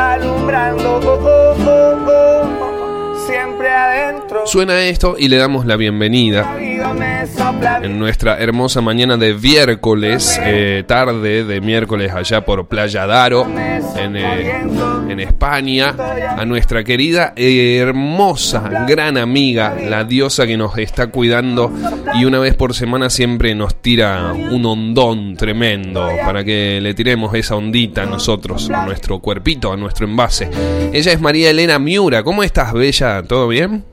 alumbrando. Oh, oh, oh, siempre adentro. Suena esto y le damos la bienvenida en nuestra hermosa mañana de miércoles, eh, tarde de miércoles allá por Playa Daro, en, eh, en España, a nuestra querida, eh, hermosa, gran amiga, la diosa que nos está cuidando y una vez por semana siempre nos tira un hondón tremendo para que le tiremos esa ondita a nosotros, a nuestro cuerpito, a nuestro envase. Ella es María Elena Miura. ¿Cómo estás, Bella? ¿Todo bien?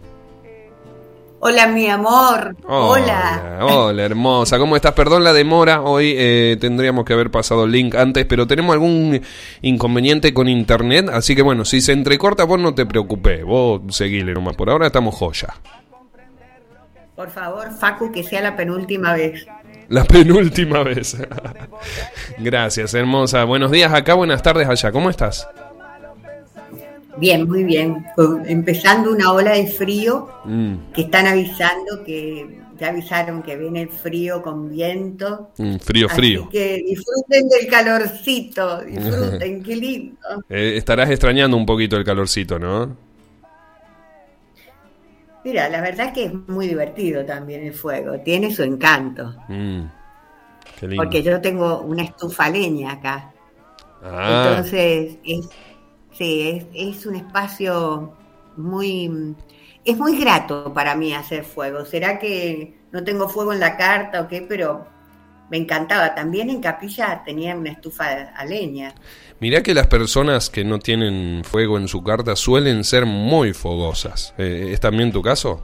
Hola, mi amor. Hola. Hola, hermosa. ¿Cómo estás? Perdón la demora. Hoy eh, tendríamos que haber pasado el link antes, pero tenemos algún inconveniente con internet. Así que bueno, si se entrecorta, vos no te preocupes. Vos seguile nomás. Por ahora estamos joya. Por favor, Facu, que sea la penúltima vez. La penúltima vez. Gracias, hermosa. Buenos días acá, buenas tardes allá. ¿Cómo estás? Bien, muy bien. Empezando una ola de frío mm. que están avisando que ya avisaron que viene el frío con viento. Mm, frío, frío. Que disfruten del calorcito, disfruten, qué lindo. Eh, estarás extrañando un poquito el calorcito, ¿no? Mira, la verdad que es muy divertido también el fuego, tiene su encanto. Mm, qué lindo. Porque yo tengo una estufa leña acá. Ah. Entonces es Sí, es, un espacio muy... Es muy grato para mí hacer fuego. ¿Será que no tengo fuego en la carta o qué? Pero me encantaba. También en Capilla tenía una estufa a leña. Mirá que las personas que no tienen fuego en su carta suelen ser muy fogosas. Eh, ¿Es también tu caso?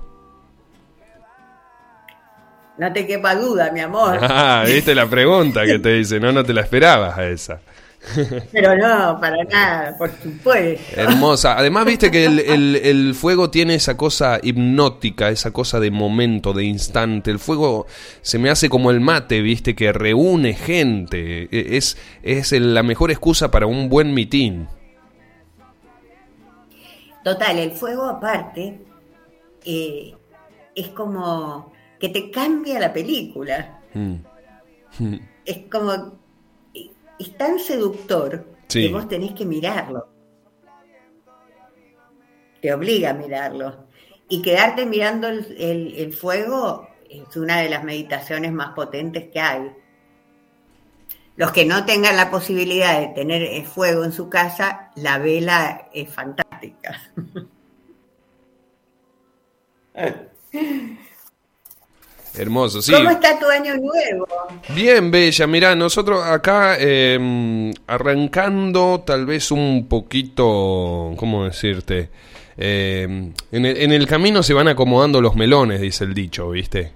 No te quepa duda, mi amor. Ah, viste la pregunta que te dice, no, no te la esperabas a esa. Pero no, para nada, por supuesto. Hermosa. Además, viste que el, fuego tiene esa cosa hipnótica, esa cosa de momento, de instante. El fuego se me hace como el mate, viste, que reúne gente. E, es, es la mejor excusa para un buen mitin. Total, el fuego aparte eh, es como que te cambia la película. Mm. Es como es tan seductor que vos tenés que mirarlo. Te obliga a mirarlo. Y quedarte mirando el, fuego es una de las meditaciones más potentes que hay. Los que no tengan la posibilidad de tener el fuego en su casa, la vela es fantástica. Hermoso, sí. ¿Cómo está tu año nuevo? Bien, Bella. Mira, nosotros acá em, arrancando tal vez un poquito, ¿cómo decirte? Em, en, el, camino se van acomodando los melones, dice el dicho, ¿viste?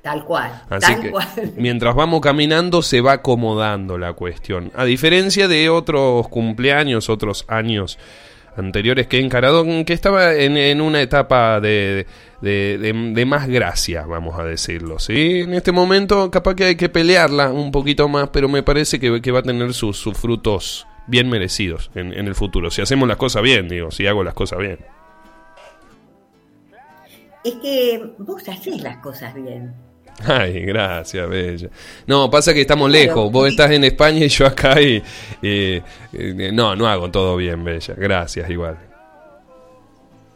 Tal cual. Así tal que cual. mientras vamos caminando se va acomodando la cuestión. A diferencia de otros cumpleaños, otros años anteriores que he encarado, que estaba en, una etapa de, de, más gracia, vamos a decirlo. ¿sí? En este momento capaz que hay que pelearla un poquito más, pero me parece que, va a tener sus, sus frutos bien merecidos en, en, el futuro. Si hacemos las cosas bien, digo, si hago las cosas bien. Es que vos haces las cosas bien. Ay, gracias, Bella. No, pasa que estamos lejos. Vos estás en España y yo acá y, no, no hago todo bien, Bella. Gracias, igual.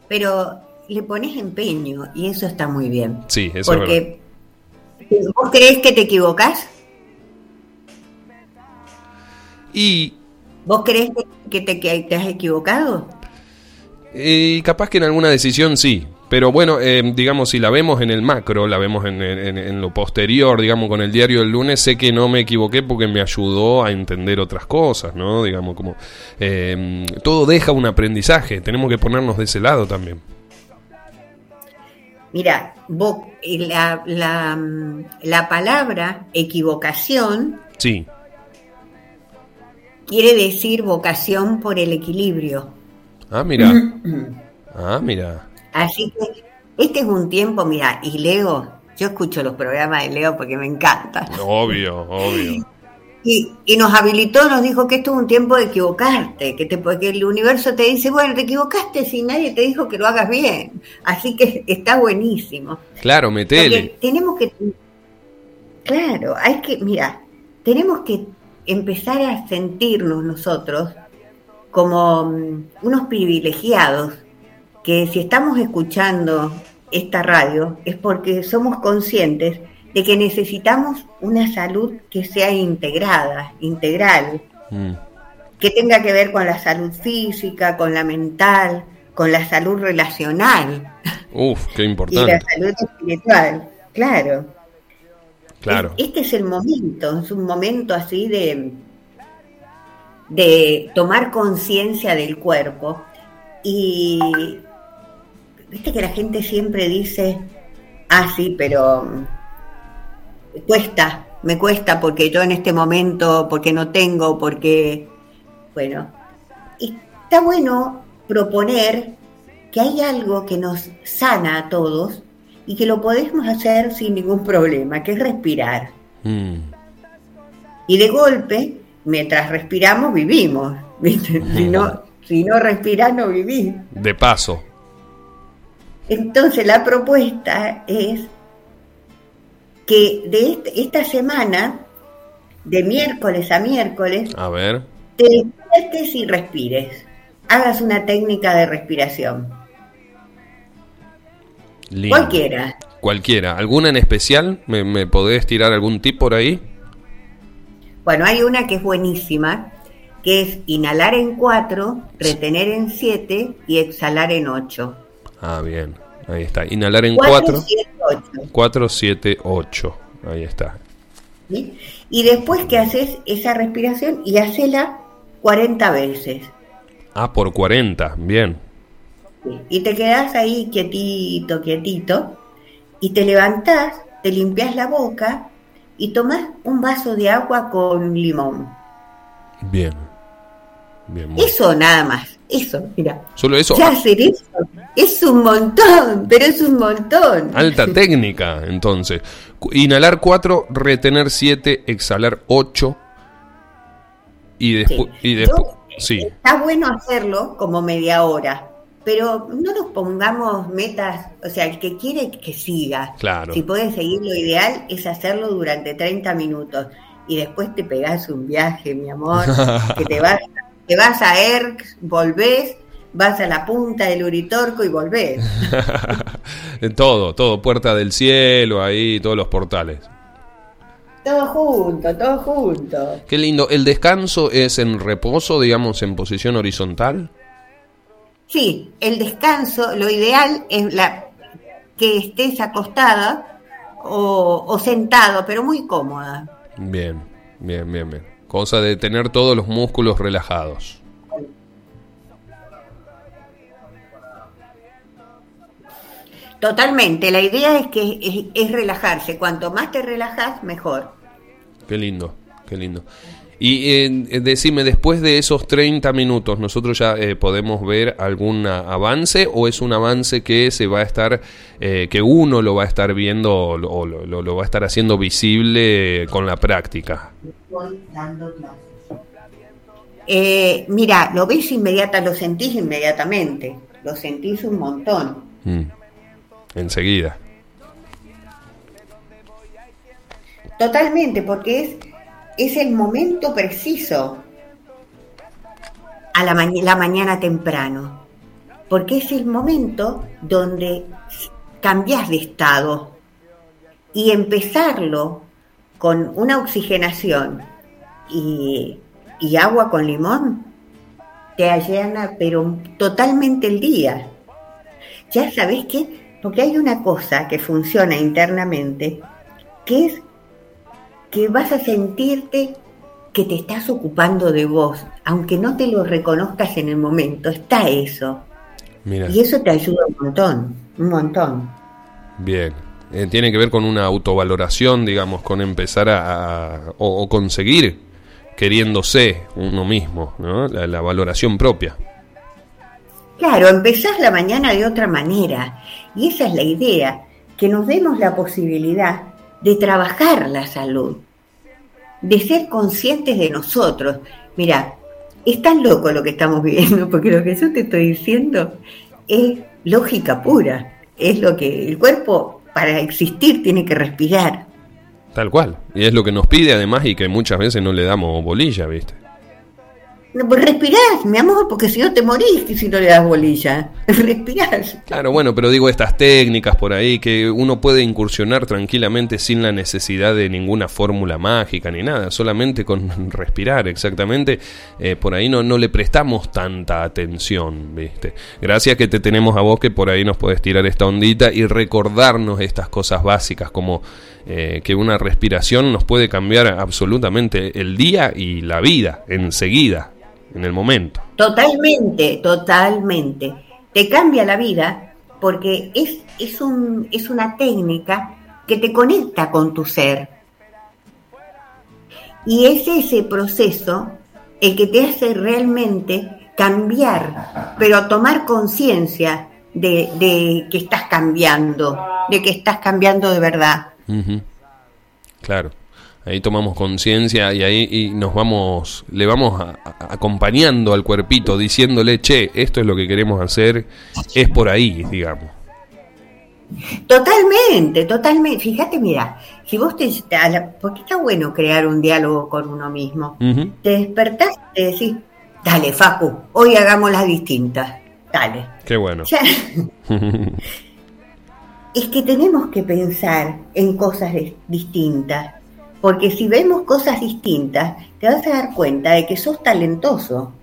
Pero le pones empeño y eso está muy bien. Sí, eso Porque ¿Vos crees que te equivocas? Y... ¿Vos crees que te, que te has equivocado? Y capaz que en alguna decisión sí, pero bueno, eh, digamos, si la vemos en el macro, la vemos en, lo posterior, digamos, con el diario del lunes, sé que no me equivoqué porque me ayudó a entender otras cosas, ¿no? Digamos, como eh, todo deja un aprendizaje, tenemos que ponernos de ese lado también. Mira, la, la, la palabra equivocación sí. quiere decir vocación por el equilibrio. Ah, mira. ah, mira. Así que este es un tiempo, mira, y Leo, yo escucho los programas de Leo porque me encantan. Obvio, obvio. Y, nos habilitó, nos dijo que esto es un tiempo de equivocarte, que, te, porque el universo te dice, bueno, te equivocaste si nadie te dijo que lo hagas bien. Así que está buenísimo. Claro, metele. tenemos que, claro, hay que, mira, tenemos que empezar a sentirnos nosotros como mm, unos privilegiados, que si estamos escuchando esta radio es porque somos conscientes de que necesitamos una salud que sea integrada, integral, mm. que tenga que ver con la salud física, con la mental, con la salud relacional. Uf, qué importante. Y la salud espiritual, claro. Claro. Este es el momento, es un momento así de, de tomar conciencia del cuerpo. Y viste que la gente siempre dice, ah, sí, pero cuesta, me cuesta porque yo en este momento, porque no tengo, porque, bueno, está bueno proponer que hay algo que nos sana a todos y que lo podemos hacer sin ningún problema, que es respirar. Mm. Y de golpe, mientras respiramos, vivimos. Si no, si no respiras, no vivís. De paso. Entonces la propuesta es que de este, esta semana, de miércoles a miércoles, a ver. te despiertes y respires. Hagas una técnica de respiración. Cualquiera. Cualquiera. ¿Alguna en especial? ¿Me, ¿Me, podés tirar algún tip por ahí? Bueno, hay una que es buenísima, que es inhalar en 4, retener en 7 y exhalar en 8. Ah, bien. Ahí está. Inhalar en 4. 4, 7, 8. Ahí está. Y después que haces esa respiración y hacela 40 veces. Ah, por 40. Bien. Y te quedas ahí quietito, quietito. Y te levantás, te limpias la boca y tomas un vaso de agua con limón. Bien. Eso nada más, eso, mira. Solo eso. Ya hacer eso es un montón, pero es un montón. Alta técnica, entonces. Inhalar 4, retener 7, exhalar 8. Y después. Y después sí. Está bueno hacerlo como media hora, pero no nos pongamos metas, o sea, el que quiere que siga. Claro. Si puede seguir, lo ideal es hacerlo durante 30 minutos y después te pegás un viaje, mi amor, que te vas te vas a ERC, volvés, vas a la punta del Uritorco y volvés. todo, todo, Puerta del Cielo, ahí, todos los portales. Todo junto, todo junto. Qué lindo. ¿El descanso es en reposo, digamos, en posición horizontal? Sí, el descanso, lo ideal es la, que estés acostada o, o sentado, pero muy cómoda. Bien, bien, bien, bien. Cosa de tener todos los músculos relajados. Totalmente, la idea es que es, relajarse, cuanto más te relajas, mejor. Qué lindo, qué lindo. Y eh, decime, después de esos 30 minutos, ¿nosotros ya eh, podemos ver algún avance o es un avance que se va a estar, eh, que uno lo va a estar viendo o lo, va a estar haciendo visible con la práctica? mira, lo ves inmediata, lo sentís inmediatamente, lo sentís un montón. Mm. Enseguida. Totalmente, porque es es el momento preciso a la, la mañana temprano, porque es el momento donde cambias de estado y empezarlo con una oxigenación y, y agua con limón te allana pero totalmente el día. Ya sabes qué, porque hay una cosa que funciona internamente, que es que vas a sentirte que te estás ocupando de vos, aunque no te lo reconozcas en el momento, está eso. Y eso te ayuda un montón, un montón. Bien, eh, tiene que ver con una autovaloración, digamos, con empezar a, o, conseguir queriéndose uno mismo, ¿no? La, la, valoración propia. Claro, empezás la mañana de otra manera y esa es la idea, que nos demos la posibilidad de trabajar la salud, de ser conscientes de nosotros. Mira, es tan loco lo que estamos viviendo, porque lo que yo te estoy diciendo es lógica pura, es lo que el cuerpo para existir tiene que respirar. Tal cual. Y es lo que nos pide además y que muchas veces no le damos bolilla, ¿viste? Pues respirás, mi amor, porque si no te morís si no le das bolilla. Respirás. Claro, bueno, pero digo estas técnicas por ahí que uno puede incursionar tranquilamente sin la necesidad de ninguna fórmula mágica ni nada, solamente con respirar, exactamente. Eh, por ahí no, no le prestamos tanta atención, ¿viste? Gracias que te tenemos a vos que por ahí nos puedes tirar esta ondita y recordarnos estas cosas básicas como eh, que una respiración nos puede cambiar absolutamente el día y la vida enseguida en el momento. Totalmente, totalmente. Te cambia la vida porque es, es, un, es una técnica que te conecta con tu ser. Y es ese proceso el que te hace realmente cambiar, pero tomar conciencia de, de, que estás cambiando, de que estás cambiando de verdad. Claro ahí tomamos conciencia y ahí y nos vamos, le vamos acompañando al cuerpito, diciéndole, che, esto es lo que queremos hacer, es por ahí, digamos. Totalmente, totalmente. Fíjate, mira, si vos te... Porque está bueno crear un diálogo con uno mismo. Te despertás y te decís, dale, Facu, hoy hagamos las distintas. Dale. Qué bueno. es que tenemos que pensar en cosas distintas porque si vemos cosas distintas, te vas a dar cuenta de que sos talentoso.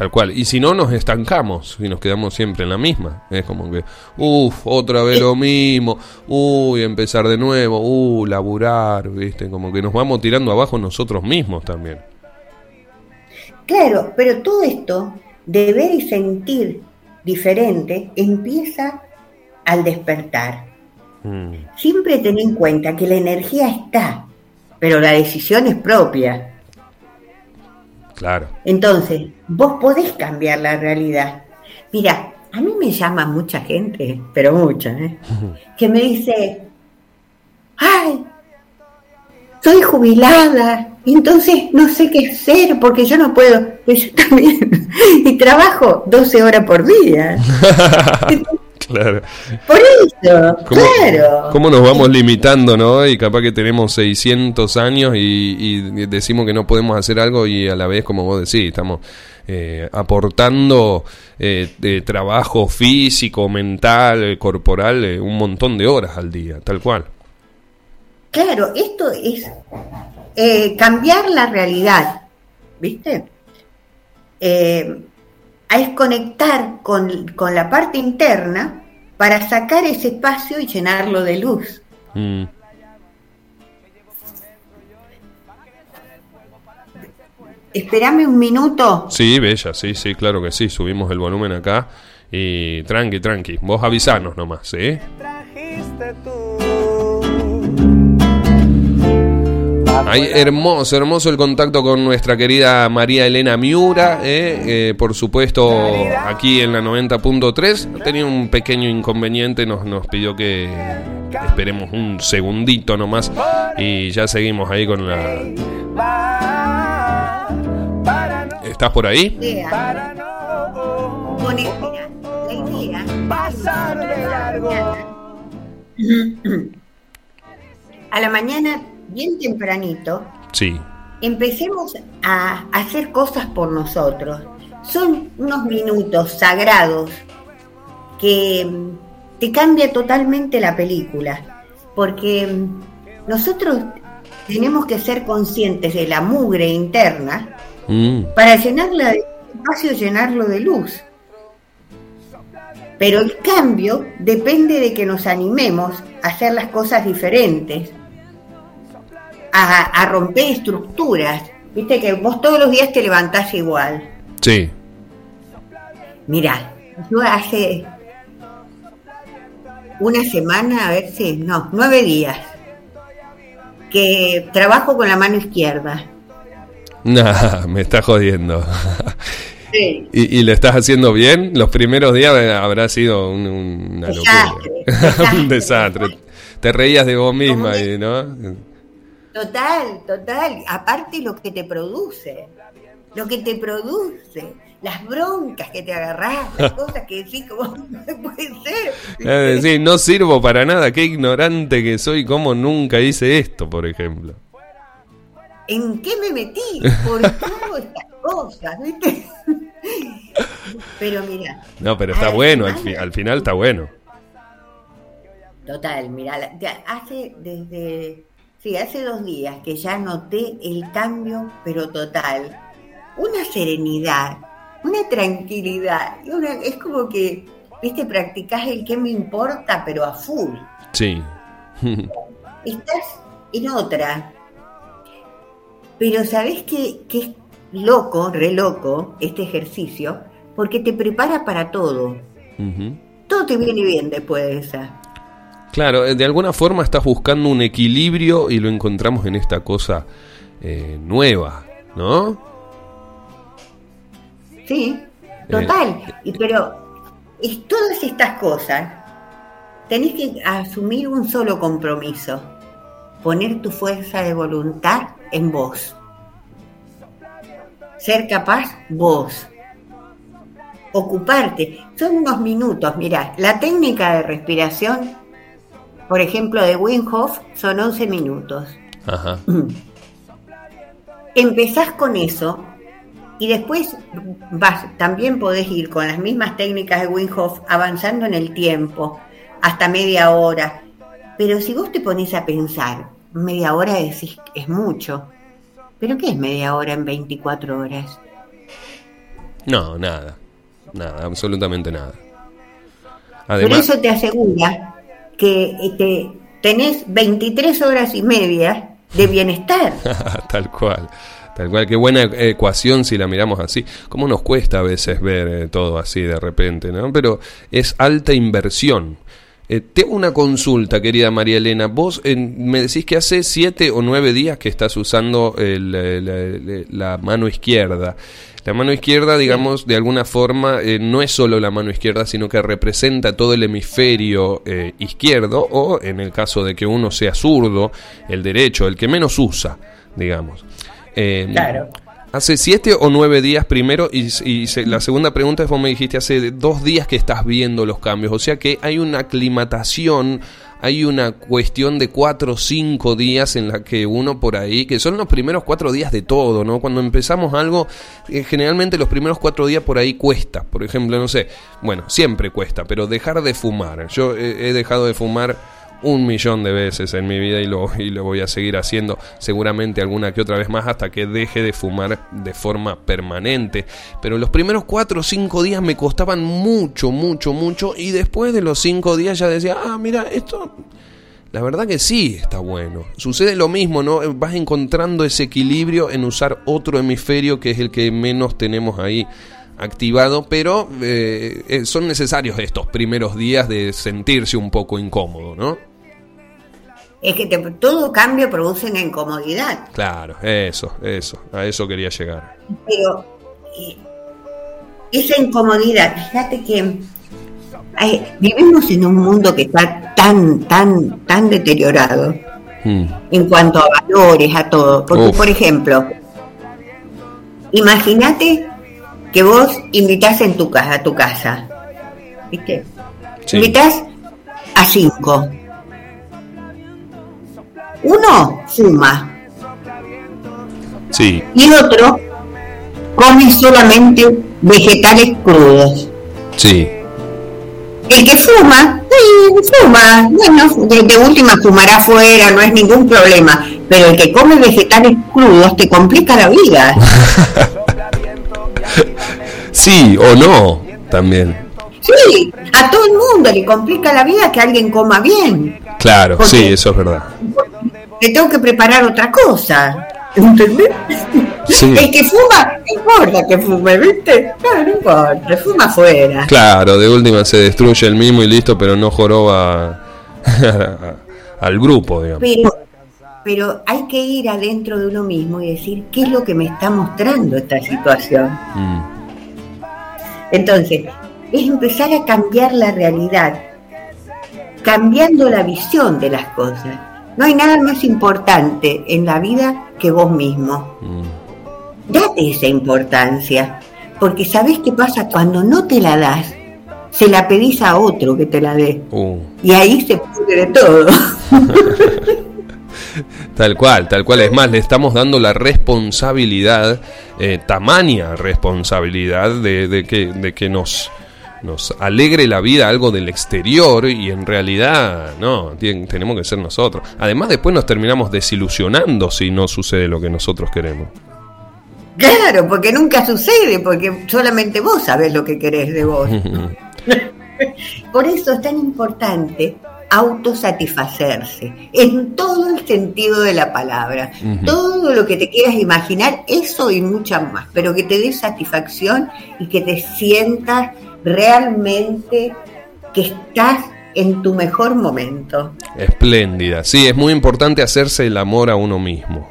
Tal cual. Y si no, nos estancamos y nos quedamos siempre en la misma. Es como que, uff, otra vez lo mismo. Uy, empezar de nuevo. Uh, laburar, ¿viste? Como que nos vamos tirando abajo nosotros mismos también. Claro, pero todo esto de ver y sentir diferente empieza al despertar. Mm. Siempre ten en cuenta que la energía está, pero la decisión es propia. Claro. Entonces, vos podés cambiar la realidad. Mira, a mí me llama mucha gente, pero mucha, ¿eh? que me dice, ay, soy jubilada, entonces no sé qué hacer porque yo no puedo, yo también, y trabajo 12 horas por día. Claro. Por eso, claro. ¿Cómo nos vamos limitando, no? Y capaz que tenemos 600 años y, decimos que no podemos hacer algo y a la vez, como vos decís, estamos eh, aportando eh, de trabajo físico, mental, corporal, eh, un montón de horas al día, tal cual. Claro, esto es cambiar la realidad, ¿viste? Es conectar con, con, la parte interna para sacar ese espacio y llenarlo de luz. Mm. Esperame un minuto. Sí, bella, sí, sí, claro que sí. Subimos el volumen acá y tranqui, tranqui. Vos avisanos nomás, ¿eh? Ay, hermoso, hermoso el contacto con nuestra querida María Elena Miura, eh, eh, por supuesto aquí en la 90.3. Tenía un pequeño inconveniente, nos, nos pidió que esperemos un segundito nomás y ya seguimos ahí con la... ¿Estás por ahí? A la mañana bien tempranito, sí. empecemos a hacer cosas por nosotros. Son unos minutos sagrados que mm, te cambia totalmente la película, porque mm, nosotros tenemos que ser conscientes de la mugre interna mm. para llenarla de espacio, llenarlo de luz. Pero el cambio depende de que nos animemos a hacer las cosas diferentes, a, romper estructuras. Viste que vos todos los días te levantás igual. Sí. Mira, yo hace una semana, a ver si, no, nueve días, que trabajo con la mano izquierda. Nah, me está jodiendo. Sí. ¿Y, lo estás haciendo bien? Los primeros días habrá sido un, desastre, un desastre. Te reías de vos misma, y, ¿no? Total, total. Aparte lo que te produce, lo que te produce, las broncas que te agarrás, las cosas que decís como no puede ser. no sirvo para nada, qué ignorante que soy, cómo nunca hice esto, por ejemplo. ¿En qué me metí? ¿Por qué estas cosas? ¿Viste? Pero mira. No, pero está bueno, al, final está bueno. Total, mira, hace desde Sí, hace dos días que ya noté el cambio, pero total. Una serenidad, una tranquilidad. es como que, viste, practicás el que me importa, pero a full. Sí. Estás en otra. Pero sabes que, que es loco, re loco, este ejercicio, porque te prepara para todo. Todo te viene bien después de esa. Claro, eh, de alguna forma estás buscando un equilibrio y lo encontramos en esta cosa eh, nueva, ¿no? Sí, total. y, pero es, todas estas cosas tenés que asumir un solo compromiso, poner tu fuerza de voluntad en vos. Ser capaz vos. Ocuparte. Son unos minutos, mira, la técnica de respiración por ejemplo, de Wim son 11 minutos. Ajá. Empezás con eso y después vas, también podés ir con las mismas técnicas de Wim avanzando en el tiempo, hasta media hora. Pero si vos te pones a pensar, media hora decís, es mucho. ¿Pero qué es media hora en 24 horas? No, nada. Nada, absolutamente nada. Por eso te asegura que este, tenés 23 horas y media de bienestar. Tal cual. Tal cual, qué buena ecuación si la miramos así. ¿Cómo nos cuesta a veces ver eh, todo así de repente, ¿no? Pero es alta inversión. Eh, tengo una consulta, querida María Elena. Vos me decís que hace siete o nueve días que estás usando la mano izquierda. La mano izquierda, digamos, de alguna forma eh, no es solo la mano izquierda, sino que representa todo el hemisferio eh, izquierdo o, en el caso de que uno sea zurdo, el derecho, el que menos usa, digamos. Eh, claro. Hace siete o nueve días primero y, y la segunda pregunta es, vos me dijiste, hace dos días que estás viendo los cambios, o sea que hay una aclimatación hay una cuestión de cuatro o cinco días en la que uno por ahí, que son los primeros cuatro días de todo, ¿no? Cuando empezamos algo, eh, generalmente los primeros cuatro días por ahí cuesta. Por ejemplo, no sé, bueno, siempre cuesta, pero dejar de fumar. Yo he dejado de fumar un millón de veces en mi vida y lo, y lo voy a seguir haciendo seguramente alguna que otra vez más hasta que deje de fumar de forma permanente. Pero los primeros cuatro o cinco días me costaban mucho, mucho, mucho y después de los cinco días ya decía, ah, mira, esto... La verdad que sí está bueno. Sucede lo mismo, ¿no? Vas encontrando ese equilibrio en usar otro hemisferio que es el que menos tenemos ahí activado, pero eh, eh, son necesarios estos primeros días de sentirse un poco incómodo, ¿no? Es que todo cambio produce una incomodidad. Claro, eso, eso, a eso quería llegar. Pero eh, esa incomodidad, fíjate que vivimos en un mundo que está tan, tan, tan deteriorado hmm. en cuanto a valores, a todo. Porque, por ejemplo, imagínate que vos invitás en tu casa, a tu casa, ¿viste? Invitás a cinco uno fuma. Sí. Y otro come solamente vegetales crudos. Sí. El que fuma, sí, fuma. Bueno, de, última fumará afuera, no es ningún problema. Pero el que come vegetales crudos te complica la vida. sí o no, también. Sí, a todo el mundo le complica la vida que alguien coma bien. Claro, sí, eso es verdad. Le tengo que preparar otra cosa. ¿Entendés? El que fuma, no importa que fume, ¿viste? No, no importa, fuma afuera. Claro, de última se destruye el mismo y listo, pero no joroba al grupo, digamos. Pero, pero hay que ir adentro de uno mismo y decir qué es lo que me está mostrando esta situación. Mm. Entonces, es empezar a cambiar la realidad cambiando la visión de las cosas. No hay nada más importante en la vida que vos mismo. Mm. Date esa importancia, porque ¿sabés qué pasa cuando no te la das? Se la pedís a otro que te la dé. Uh. Y ahí se pudre todo. Tal cual, tal cual. Es más, le estamos dando la responsabilidad, eh, tamaña responsabilidad de, que, de que nos, nos alegre la vida algo del exterior y en realidad no, tenemos que ser nosotros. Además, después nos terminamos desilusionando si no sucede lo que nosotros queremos. Claro, porque nunca sucede, porque solamente vos sabés lo que querés de vos. Por eso es tan importante autosatisfacerse, en todo el sentido de la palabra. Todo lo que te quieras imaginar, eso y mucho más, pero que te dé satisfacción y que te sientas realmente que estás en tu mejor momento. Espléndida, sí, es muy importante hacerse el amor a uno mismo.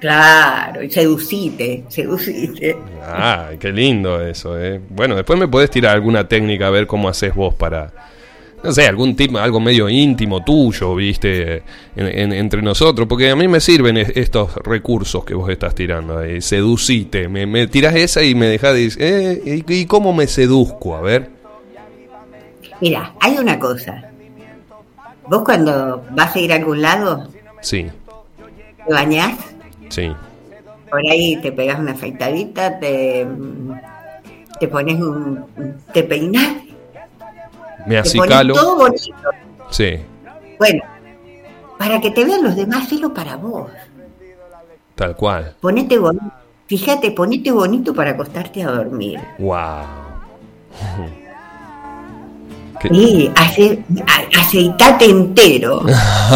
Claro, y seducite, seducite. Ah, qué lindo eso, ¿eh? Bueno, después me podés tirar alguna técnica a ver cómo haces vos para, no sé, algún tipo, algo medio íntimo tuyo, viste, entre nosotros, porque a mí me sirven estos recursos que vos estás tirando ahí, seducite, me, me tiras esa y me dejas de eh, ¿y, cómo me seduzco? A ver. Mira, hay una cosa, vos cuando vas a ir a algún lado, sí. ¿te bañás? Sí. Por ahí te pegas una afeitadita, te, te pones un, te peinas me acicalo. Todo bonito. Sí. Bueno, para que te vean los demás, hazlo para vos. Tal cual. Ponete bonito. Fíjate, ponete bonito para acostarte a dormir. Wow. Sí, aceitate entero.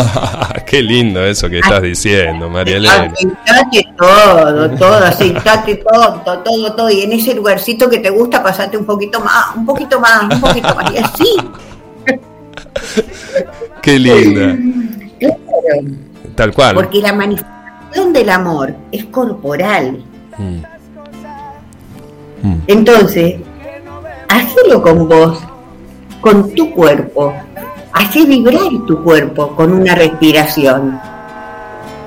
Qué lindo eso que estás diciendo, María Elena. Aceitate todo, todo, aceitate todo, todo, todo. Y en ese lugarcito que te gusta, pasate un poquito más, un poquito más, un poquito más. Y así. Qué linda. Tal cual. Porque la manifestación del amor es corporal. Mm. Mm. Entonces, hazlo con vos con tu cuerpo. Hace vibrar tu cuerpo con una respiración.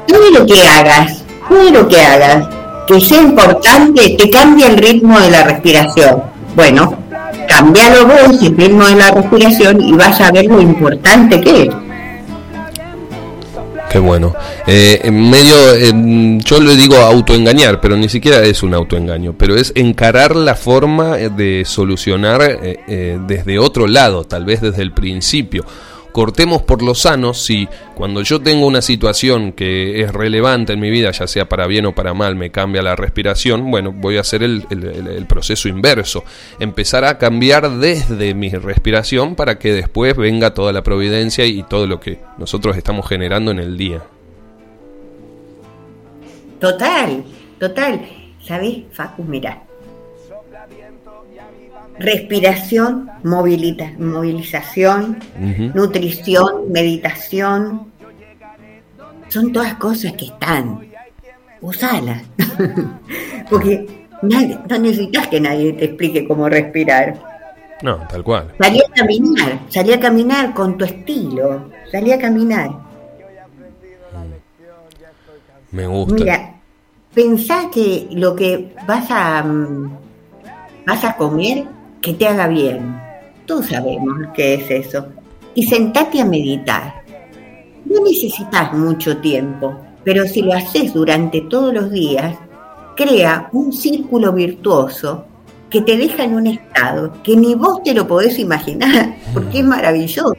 Todo lo que hagas, todo lo que hagas, que sea importante, te cambia el ritmo de la respiración. Bueno, cambialo vos el ritmo de la respiración y vas a ver lo importante que es. Qué bueno. Eh, en medio, yo le digo autoengañar, pero ni siquiera es un autoengaño, pero es encarar la forma de solucionar eh, eh, desde otro lado, tal vez desde el principio cortemos por lo sano si cuando yo tengo una situación que es relevante en mi vida, ya sea para bien o para mal, me cambia la respiración, bueno, voy a hacer el, proceso inverso, empezar a cambiar desde mi respiración para que después venga toda la providencia y todo lo que nosotros estamos generando en el día. Total, total. ¿Sabes, Facu? Mira, respiración, movilización, nutrición, meditación. Son todas cosas que están. Usalas. Porque no necesitas que nadie te explique cómo respirar. No, tal cual. Salí a caminar, salí a caminar con tu estilo, salí a caminar. Me gusta. Mira, pensá que lo que vas a, mm, vas a comer que te haga bien. Todos sabemos qué es eso. Y sentate a meditar. No necesitas mucho tiempo, pero si lo haces durante todos los días, crea un círculo virtuoso que te deja en un estado que ni vos te lo podés imaginar, porque es maravilloso.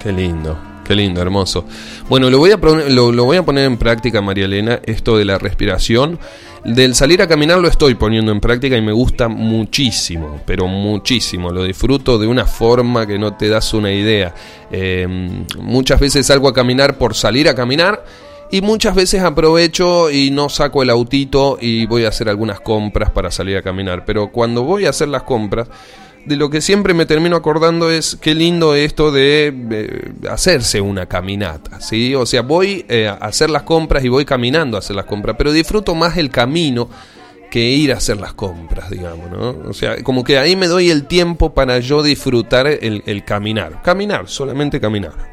Qué lindo, lindo, hermoso. Bueno, lo voy a, lo, voy a poner en práctica, María Elena, esto de la respiración. Del salir a caminar lo estoy poniendo en práctica y me gusta muchísimo, pero muchísimo. Lo disfruto de una forma que no te das una idea. Em, muchas veces salgo a caminar por salir a caminar y muchas veces aprovecho y no saco el autito y voy a hacer algunas compras para salir a caminar. Pero cuando voy a hacer las compras, de lo que siempre me termino acordando es qué lindo esto de hacerse una caminata, ¿sí? O sea, voy eh, a hacer las compras y voy caminando a hacer las compras, pero disfruto más el camino ir a hacer las compras, digamos, ¿no? O sea, como que ahí me doy el tiempo para yo disfrutar el, el caminar. Caminar, solamente caminar.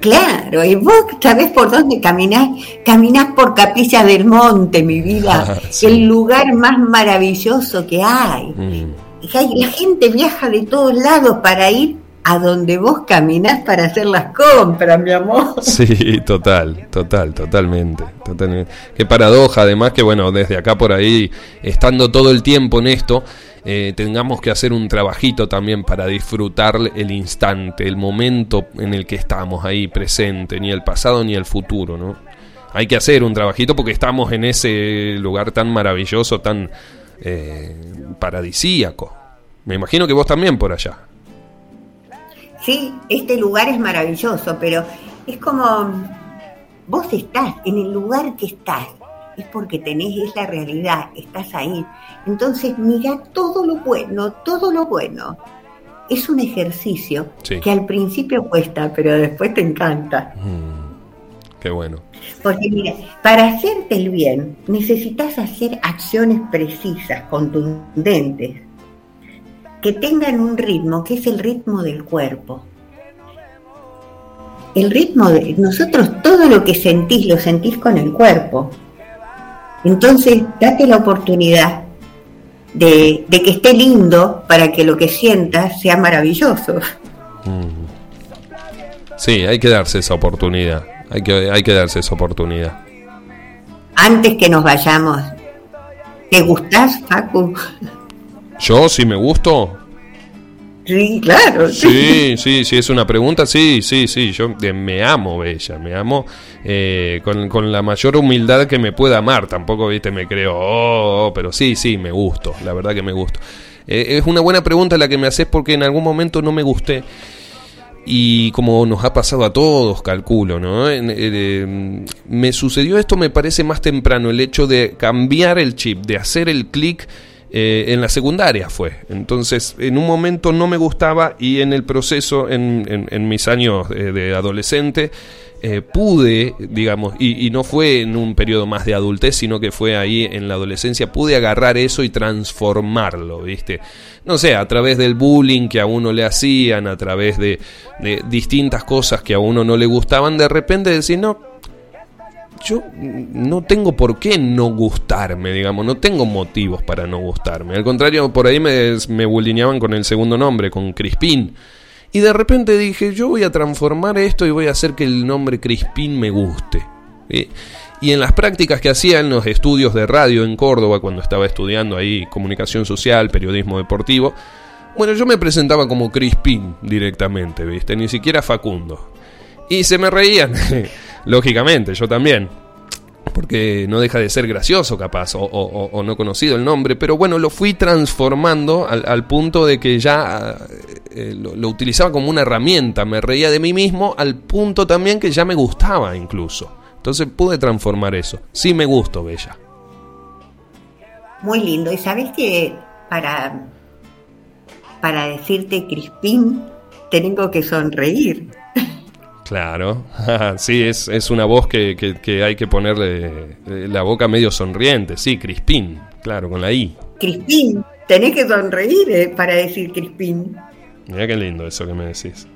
Claro, y vos sabés por dónde caminás. Caminás por Capilla del Monte, mi vida. Ah, el lugar más maravilloso que hay. Mm. La gente viaja de todos lados para ir a donde vos caminás para hacer las compras, mi amor. Sí, total, total, totalmente, totalmente. Qué paradoja, además que bueno, desde acá por ahí, estando todo el tiempo en esto, eh, tengamos que hacer un trabajito también para disfrutar el instante, el momento en el que estamos ahí presente, ni el pasado ni el futuro, ¿no? Hay que hacer un trabajito porque estamos en ese lugar tan maravilloso, tan eh, paradisíaco. Me imagino que vos también por allá. Sí, este lugar es maravilloso, pero es como vos estás en el lugar que estás es porque tenés, es la realidad, estás ahí. Entonces mira todo lo bueno, todo lo bueno. Es un ejercicio que al principio cuesta, pero después te encanta. Mm, qué bueno. Porque mira, para hacerte el bien necesitas hacer acciones precisas, contundentes, que tengan un ritmo, que es el ritmo del cuerpo. El ritmo de nosotros, todo lo que sentís, lo sentís con el cuerpo. Entonces, date la oportunidad de, que esté lindo para que lo que sientas sea maravilloso. Mm. Sí, hay que darse esa oportunidad. Hay que, hay que darse esa oportunidad. Antes que nos vayamos, ¿te gustás, Facu? Yo, si me gusto, Sí, claro. Sí, sí, sí, es una pregunta, sí, sí, sí, yo me amo, Bella, me amo eh, con, la mayor humildad que me pueda amar, tampoco, viste, me creo, oh, pero sí, sí, me gusto, la verdad que me gusto. Eh, es una buena pregunta la que me haces porque en algún momento no me gusté y como nos ha pasado a todos, calculo, ¿no? Eh, me sucedió esto, me parece más temprano, el hecho de cambiar el chip, de hacer el clic eh, en la secundaria fue. Entonces, en un momento no me gustaba y en el proceso, en, en, mis años de, adolescente, eh, pude, digamos, y, no fue en un periodo más de adultez, sino que fue ahí en la adolescencia, pude agarrar eso y transformarlo, ¿viste? No sé, a través del bullying que a uno le hacían, a través de, de distintas cosas que a uno no le gustaban, de repente decir, no, yo no tengo por qué no gustarme, digamos, no tengo motivos para no gustarme. Al contrario, por ahí me, me con el segundo nombre, con Crispín. Y de repente dije, yo voy a transformar esto y voy a hacer que el nombre Crispín me guste. Y en las prácticas que hacía en los estudios de radio en Córdoba, cuando estaba estudiando ahí comunicación social, periodismo deportivo, bueno, yo me presentaba como Crispín directamente, ¿viste? Ni siquiera Facundo. Y se me reían. Lógicamente, yo también. Porque no deja de ser gracioso, capaz, o, no conocido el nombre, pero bueno, lo fui transformando al, punto de que ya eh, lo, utilizaba como una herramienta, me reía de mí mismo, al punto también que ya me gustaba incluso. Entonces pude transformar eso. Sí me gusto, Bella. Muy lindo. Y sabes que para, para decirte Crispín, tengo que sonreír. Claro, sí, es, es una voz que, que, hay que ponerle eh, la boca medio sonriente, sí, Crispín, claro, con la I. Crispín, tenés que sonreír eh, para decir Crispín. Mira qué lindo eso que me decís.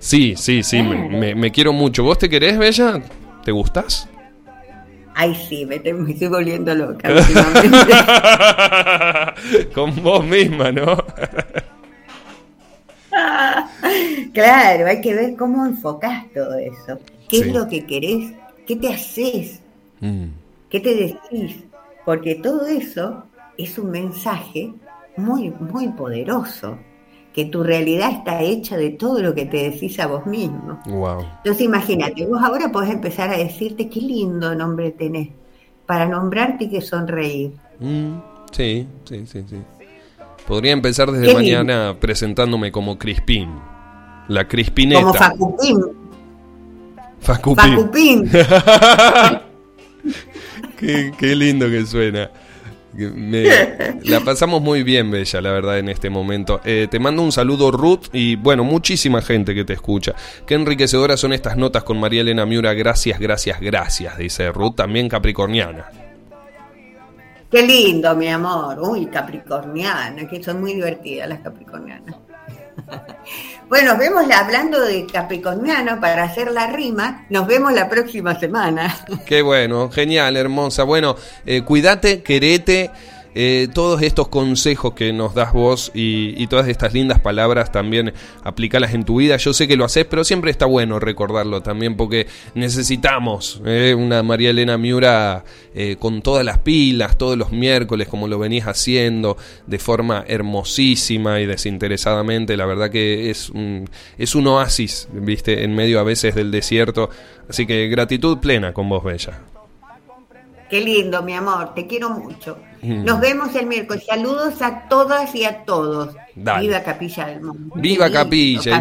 Sí, sí, sí, me, me, quiero mucho. ¿Vos te querés, Bella? ¿Te gustás? Ay, sí, me, me estoy volviendo loca. con vos misma, ¿no? claro, hay que ver cómo enfocas todo eso. ¿Qué es lo que querés? ¿Qué te haces? Mm. ¿Qué te decís? Porque todo eso es un mensaje muy, muy poderoso. Que tu realidad está hecha de todo lo que te decís a vos mismo. Entonces imagínate, vos ahora podés empezar a decirte qué lindo nombre tenés. Para nombrarte y que sonreír. Mm, sí, sí, sí, sí. Podría empezar desde mañana presentándome como Crispín. La Crispineta. Como Facupín. Facupín. qué, lindo que suena. la pasamos muy bien, Bella, la verdad, en este momento. Eh, te mando un saludo, Ruth, y bueno, muchísima gente que te escucha. Qué enriquecedoras son estas notas con María Elena Miura. Gracias, gracias, gracias, dice Ruth, también capricorniana. Qué lindo, mi amor. Uy, capricorniana, que son muy divertidas las capricornianas. Bueno, vemos hablando de Capricorniano para hacer la rima. Nos vemos la próxima semana. Qué bueno, genial, hermosa. Bueno, eh, cuídate, querete. Eh, todos estos consejos que nos das vos y, todas estas lindas palabras también aplicalas en tu vida. Yo sé que lo haces, pero siempre está bueno recordarlo también porque necesitamos eh, una María Elena Miura eh, con todas las pilas, todos los miércoles, como lo venís haciendo, de forma hermosísima y desinteresadamente. La verdad que es un, es un oasis, viste, en medio a veces del desierto. Así que gratitud plena con vos, Bella. Qué lindo, mi amor, te quiero mucho. Mm. Nos vemos el miércoles. Saludos a todas y a todos. Viva Capilla del Monte. Viva Capilla.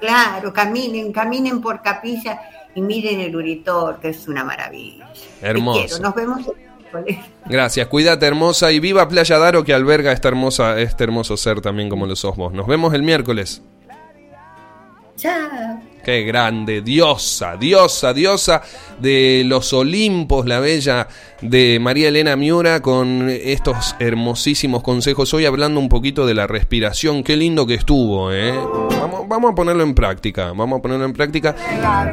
claro, caminen, caminen por Capilla y miren el Uritor, que es una maravilla. Hermoso. Nos vemos el miércoles. Gracias, cuídate hermosa y viva Playa Daro que alberga esta hermosa, este hermoso ser también como lo sos vos. Nos vemos el miércoles. Chao. Qué grande, diosa, diosa, diosa de los Olimpos, la bella de María Elena Miura con estos hermosísimos consejos. Hoy hablando un poquito de la respiración, qué lindo que estuvo, ¿eh? Vamos, vamos a ponerlo en práctica, vamos a ponerlo en práctica.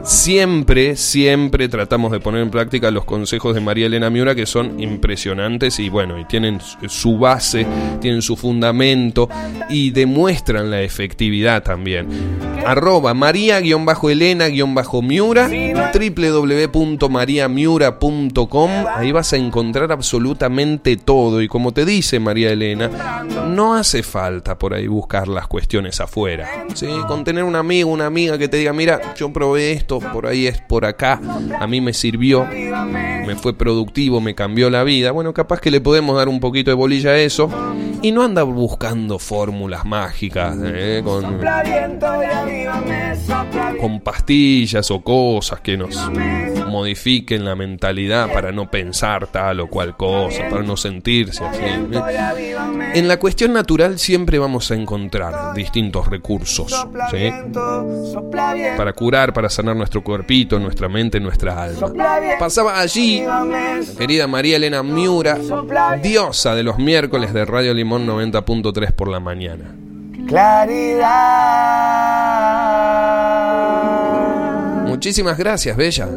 Siempre, siempre tratamos de poner en práctica los consejos de María Elena Miura que son impresionantes y bueno, y tienen su base, tienen su fundamento y demuestran la efectividad también. Arroba María-Elena-Miura, www.mariamiura.com. Ahí vas a encontrar absolutamente todo. Y como te dice María Elena, no hace falta por ahí buscar las cuestiones afuera. ¿sí? Con tener un amigo, una amiga que te diga, mira, yo probé esto, por ahí es por acá, a mí me sirvió, me fue productivo, me cambió la vida. Bueno, capaz que le podemos dar un poquito de bolilla a eso. Y no anda buscando fórmulas mágicas ¿eh? con, con pastillas o cosas que nos modifiquen la mentalidad para no pensar tal o cual cosa, para no sentirse así. En la cuestión natural siempre vamos a encontrar distintos recursos para curar, para sanar nuestro cuerpito, nuestra mente, nuestra alma. Pasaba allí, querida María Elena Miura, diosa de los miércoles de Radio Limón 90.3 por la mañana. Claridad. Muchísimas gracias, Bella.